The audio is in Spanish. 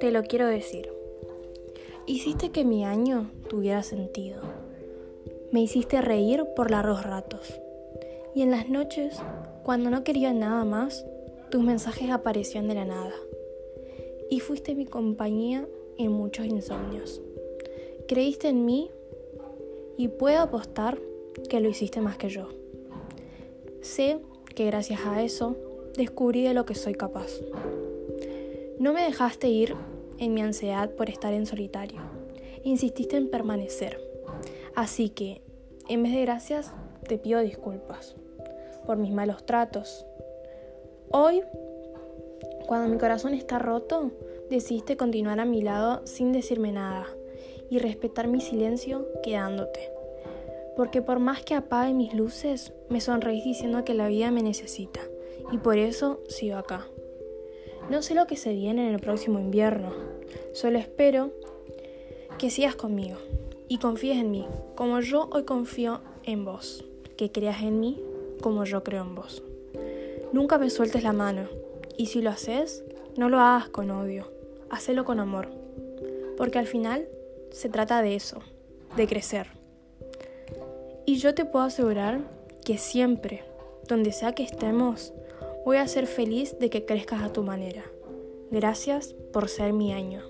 Te lo quiero decir. Hiciste que mi año tuviera sentido. Me hiciste reír por largos ratos. Y en las noches, cuando no quería nada más, tus mensajes aparecían de la nada. Y fuiste mi compañía en muchos insomnios. Creíste en mí y puedo apostar que lo hiciste más que yo. Sé que gracias a eso descubrí de lo que soy capaz. No me dejaste ir en mi ansiedad por estar en solitario. Insististe en permanecer. Así que, en vez de gracias, te pido disculpas por mis malos tratos. Hoy, cuando mi corazón está roto, decidiste continuar a mi lado sin decirme nada y respetar mi silencio quedándote. Porque por más que apague mis luces, me sonreís diciendo que la vida me necesita y por eso sigo acá. No sé lo que se viene en el próximo invierno, solo espero que sigas conmigo y confíes en mí, como yo hoy confío en vos, que creas en mí como yo creo en vos. Nunca me sueltes la mano y si lo haces, no lo hagas con odio, hacelo con amor, porque al final se trata de eso, de crecer. Y yo te puedo asegurar que siempre, donde sea que estemos, Voy a ser feliz de que crezcas a tu manera. Gracias por ser mi año.